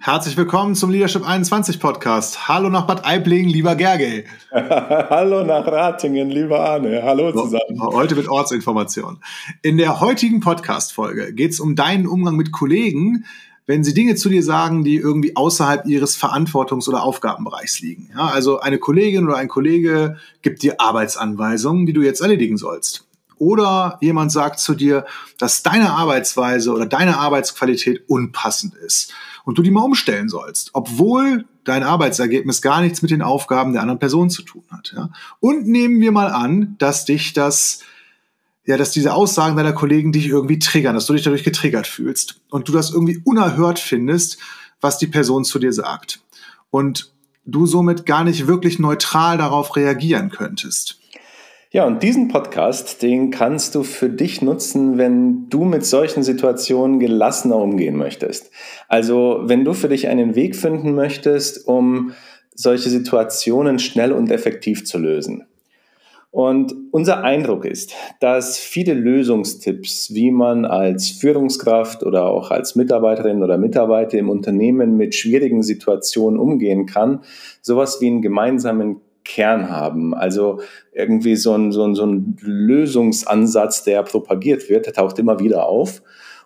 Herzlich willkommen zum Leadership 21 Podcast. Hallo nach Bad Aibling, lieber Gergely. Hallo nach Ratingen, lieber Arne. Hallo zusammen. Heute mit Ortsinformation. In der heutigen Podcast-Folge geht es um deinen Umgang mit Kollegen, wenn sie Dinge zu dir sagen, die irgendwie außerhalb ihres Verantwortungs- oder Aufgabenbereichs liegen. Ja, also eine Kollegin oder ein Kollege gibt dir Arbeitsanweisungen, die du jetzt erledigen sollst. Oder jemand sagt zu dir, dass deine Arbeitsweise oder deine Arbeitsqualität unpassend ist und du die mal umstellen sollst, obwohl dein Arbeitsergebnis gar nichts mit den Aufgaben der anderen Person zu tun hat. Ja? Und nehmen wir mal an, dass dich das, ja, dass diese Aussagen deiner Kollegen dich irgendwie triggern, dass du dich dadurch getriggert fühlst und du das irgendwie unerhört findest, was die Person zu dir sagt. Und du somit gar nicht wirklich neutral darauf reagieren könntest. Ja, und diesen Podcast, den kannst du für dich nutzen, wenn du mit solchen Situationen gelassener umgehen möchtest. Also, wenn du für dich einen Weg finden möchtest, um solche Situationen schnell und effektiv zu lösen. Und unser Eindruck ist, dass viele Lösungstipps, wie man als Führungskraft oder auch als Mitarbeiterin oder Mitarbeiter im Unternehmen mit schwierigen Situationen umgehen kann, sowas wie einen gemeinsamen Kern haben. Also irgendwie so ein, so ein, so ein Lösungsansatz, der propagiert wird, der taucht immer wieder auf.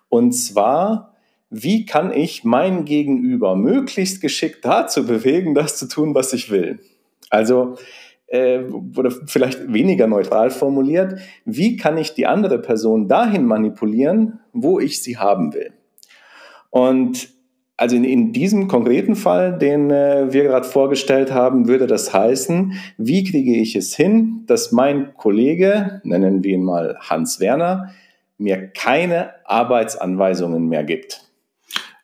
Und zwar, wie kann ich mein Gegenüber möglichst geschickt dazu bewegen, das zu tun, was ich will? Also, äh, oder vielleicht weniger neutral formuliert, wie kann ich die andere Person dahin manipulieren, wo ich sie haben will? Und also in, in diesem konkreten Fall, den äh, wir gerade vorgestellt haben, würde das heißen, wie kriege ich es hin, dass mein Kollege, nennen wir ihn mal Hans Werner, mir keine Arbeitsanweisungen mehr gibt.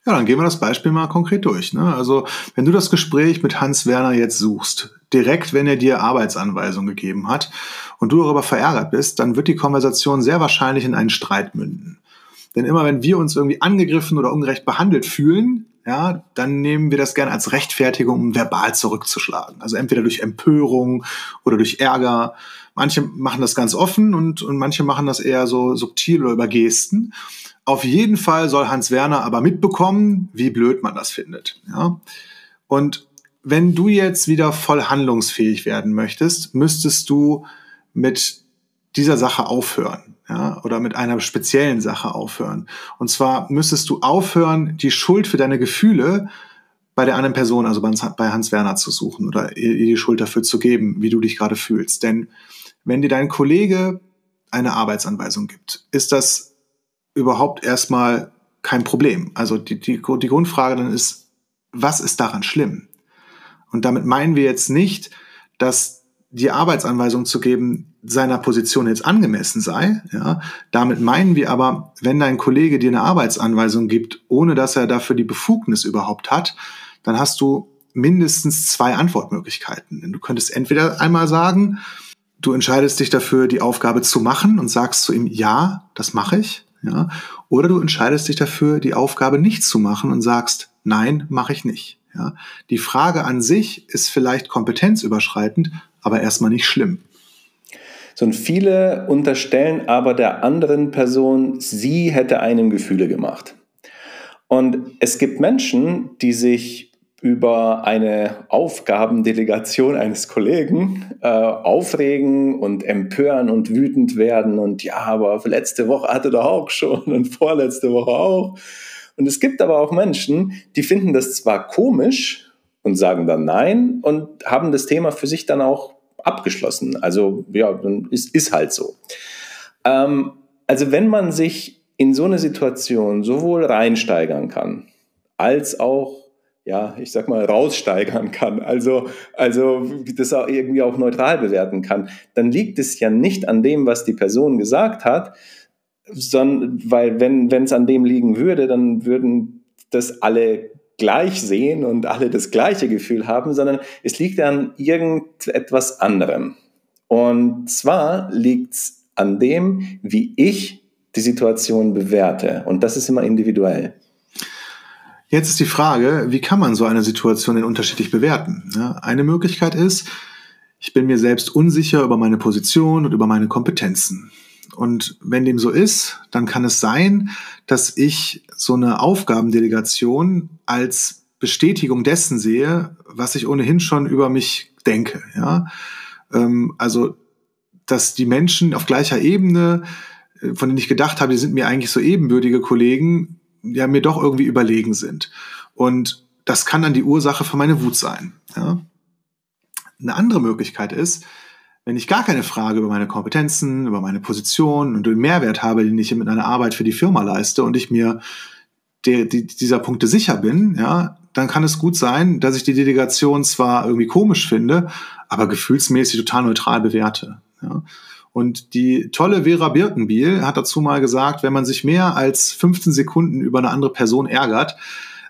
Ja, dann gehen wir das Beispiel mal konkret durch. Ne? Also wenn du das Gespräch mit Hans Werner jetzt suchst, direkt wenn er dir Arbeitsanweisungen gegeben hat und du darüber verärgert bist, dann wird die Konversation sehr wahrscheinlich in einen Streit münden. Denn immer wenn wir uns irgendwie angegriffen oder ungerecht behandelt fühlen, ja, dann nehmen wir das gerne als Rechtfertigung, um verbal zurückzuschlagen. Also entweder durch Empörung oder durch Ärger. Manche machen das ganz offen und, und manche machen das eher so subtil oder über Gesten. Auf jeden Fall soll Hans Werner aber mitbekommen, wie blöd man das findet. Ja? Und wenn du jetzt wieder voll handlungsfähig werden möchtest, müsstest du mit dieser Sache aufhören ja, oder mit einer speziellen Sache aufhören. Und zwar müsstest du aufhören, die Schuld für deine Gefühle bei der anderen Person, also bei Hans Werner zu suchen oder ihr die Schuld dafür zu geben, wie du dich gerade fühlst. Denn wenn dir dein Kollege eine Arbeitsanweisung gibt, ist das überhaupt erstmal kein Problem. Also die, die, die Grundfrage dann ist, was ist daran schlimm? Und damit meinen wir jetzt nicht, dass die Arbeitsanweisung zu geben, seiner Position jetzt angemessen sei. Ja, damit meinen wir aber, wenn dein Kollege dir eine Arbeitsanweisung gibt, ohne dass er dafür die Befugnis überhaupt hat, dann hast du mindestens zwei Antwortmöglichkeiten. Denn du könntest entweder einmal sagen, du entscheidest dich dafür, die Aufgabe zu machen und sagst zu ihm, ja, das mache ich. Ja, oder du entscheidest dich dafür, die Aufgabe nicht zu machen und sagst, nein, mache ich nicht. Ja, die Frage an sich ist vielleicht kompetenzüberschreitend, aber erstmal nicht schlimm. So, und viele unterstellen aber der anderen Person, sie hätte einem Gefühle gemacht. Und es gibt Menschen, die sich über eine Aufgabendelegation eines Kollegen äh, aufregen und empören und wütend werden und ja, aber letzte Woche hatte er auch schon und vorletzte Woche auch. Und es gibt aber auch Menschen, die finden das zwar komisch, und sagen dann Nein und haben das Thema für sich dann auch abgeschlossen. Also ja, dann ist, ist halt so. Ähm, also wenn man sich in so eine Situation sowohl reinsteigern kann, als auch ja, ich sag mal, raussteigern kann, also, also das auch irgendwie auch neutral bewerten kann, dann liegt es ja nicht an dem, was die Person gesagt hat, sondern, weil wenn es an dem liegen würde, dann würden das alle gleich sehen und alle das gleiche Gefühl haben, sondern es liegt an irgendetwas anderem. Und zwar liegt es an dem, wie ich die Situation bewerte. Und das ist immer individuell. Jetzt ist die Frage, wie kann man so eine Situation denn unterschiedlich bewerten? Eine Möglichkeit ist, ich bin mir selbst unsicher über meine Position und über meine Kompetenzen. Und wenn dem so ist, dann kann es sein, dass ich so eine Aufgabendelegation als Bestätigung dessen sehe, was ich ohnehin schon über mich denke. Ja? Ähm, also, dass die Menschen auf gleicher Ebene, äh, von denen ich gedacht habe, die sind mir eigentlich so ebenbürtige Kollegen, ja mir doch irgendwie überlegen sind. Und das kann dann die Ursache für meine Wut sein. Ja? Eine andere Möglichkeit ist, wenn ich gar keine Frage über meine Kompetenzen, über meine Position und den Mehrwert habe, den ich mit einer Arbeit für die Firma leiste und ich mir der, die, dieser Punkte sicher bin, ja, dann kann es gut sein, dass ich die Delegation zwar irgendwie komisch finde, aber gefühlsmäßig total neutral bewerte. Ja. Und die tolle Vera Birkenbiel hat dazu mal gesagt, wenn man sich mehr als 15 Sekunden über eine andere Person ärgert,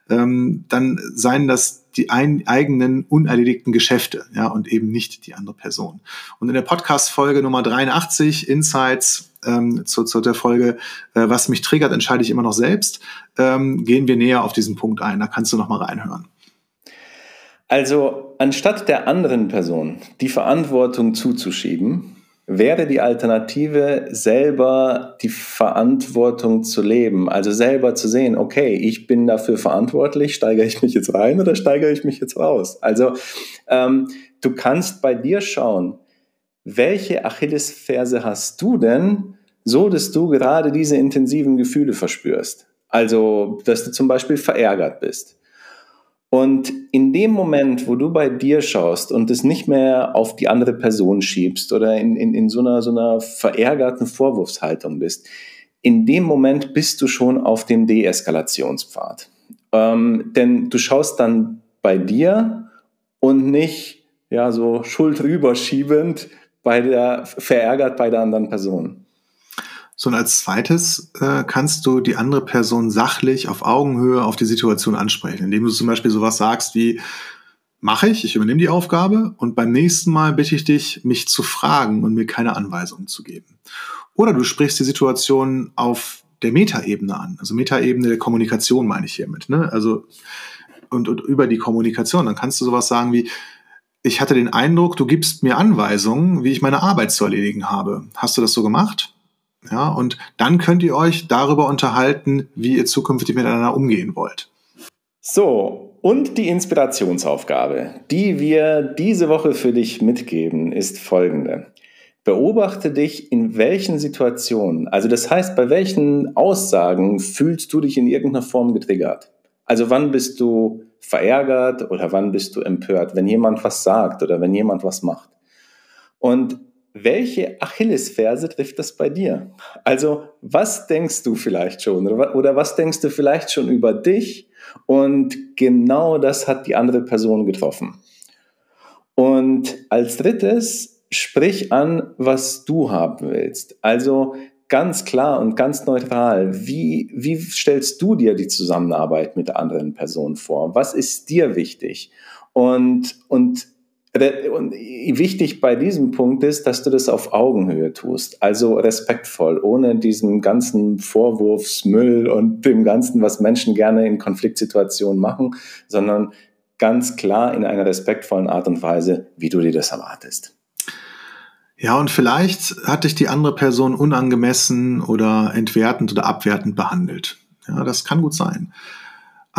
ähm, dann seien das die ein, eigenen unerledigten Geschäfte, ja, und eben nicht die andere Person. Und in der Podcast-Folge Nummer 83, Insights, ähm, zu, zu der Folge, äh, was mich triggert, entscheide ich immer noch selbst, ähm, gehen wir näher auf diesen Punkt ein. Da kannst du noch mal reinhören. Also, anstatt der anderen Person die Verantwortung zuzuschieben, wäre die Alternative, selber die Verantwortung zu leben. Also selber zu sehen, okay, ich bin dafür verantwortlich, steigere ich mich jetzt rein oder steigere ich mich jetzt raus? Also ähm, du kannst bei dir schauen, welche Achillesferse hast du denn, so dass du gerade diese intensiven Gefühle verspürst? Also, dass du zum Beispiel verärgert bist und in dem Moment, wo du bei dir schaust und es nicht mehr auf die andere Person schiebst oder in, in, in so, einer, so einer verärgerten Vorwurfshaltung bist, in dem Moment bist du schon auf dem Deeskalationspfad. Ähm, denn du schaust dann bei dir und nicht ja so Schuld rüberschiebend bei der verärgert bei der anderen Person. So, und als zweites äh, kannst du die andere Person sachlich auf Augenhöhe auf die Situation ansprechen, indem du zum Beispiel sowas sagst wie, mache ich, ich übernehme die Aufgabe und beim nächsten Mal bitte ich dich, mich zu fragen und mir keine Anweisungen zu geben. Oder du sprichst die Situation auf der Metaebene an, also Metaebene der Kommunikation meine ich hiermit, ne? Also und, und über die Kommunikation, dann kannst du sowas sagen wie, ich hatte den Eindruck, du gibst mir Anweisungen, wie ich meine Arbeit zu erledigen habe. Hast du das so gemacht? Ja, und dann könnt ihr euch darüber unterhalten, wie ihr zukünftig miteinander umgehen wollt. So, und die Inspirationsaufgabe, die wir diese Woche für dich mitgeben, ist folgende. Beobachte dich in welchen Situationen, also das heißt, bei welchen Aussagen fühlst du dich in irgendeiner Form getriggert? Also wann bist du verärgert oder wann bist du empört, wenn jemand was sagt oder wenn jemand was macht? Und welche Achillesferse trifft das bei dir? Also, was denkst du vielleicht schon oder, was denkst du vielleicht schon über dich? Und genau das hat die andere Person getroffen. Und als drittes, sprich an, was du haben willst. Also ganz klar und ganz neutral, wie, wie stellst du dir die Zusammenarbeit mit der anderen Person vor? Was ist dir wichtig? Und, und und wichtig bei diesem Punkt ist, dass du das auf Augenhöhe tust, also respektvoll, ohne diesen ganzen Vorwurfsmüll und dem ganzen, was Menschen gerne in Konfliktsituationen machen, sondern ganz klar in einer respektvollen Art und Weise, wie du dir das erwartest. Ja, und vielleicht hat dich die andere Person unangemessen oder entwertend oder abwertend behandelt. Ja, das kann gut sein.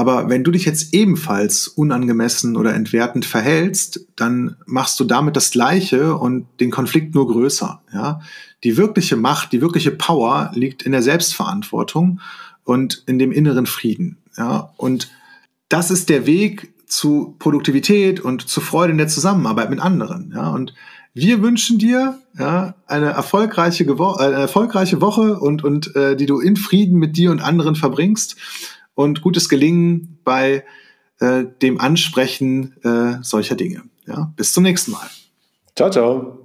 Aber wenn du dich jetzt ebenfalls unangemessen oder entwertend verhältst, dann machst du damit das Gleiche und den Konflikt nur größer. Ja? Die wirkliche Macht, die wirkliche Power liegt in der Selbstverantwortung und in dem inneren Frieden. Ja? Und das ist der Weg zu Produktivität und zu Freude in der Zusammenarbeit mit anderen. Ja? Und wir wünschen dir ja, eine, erfolgreiche, eine erfolgreiche Woche und, und äh, die du in Frieden mit dir und anderen verbringst und gutes Gelingen bei äh, dem Ansprechen äh, solcher Dinge. Ja, bis zum nächsten Mal. Ciao, ciao.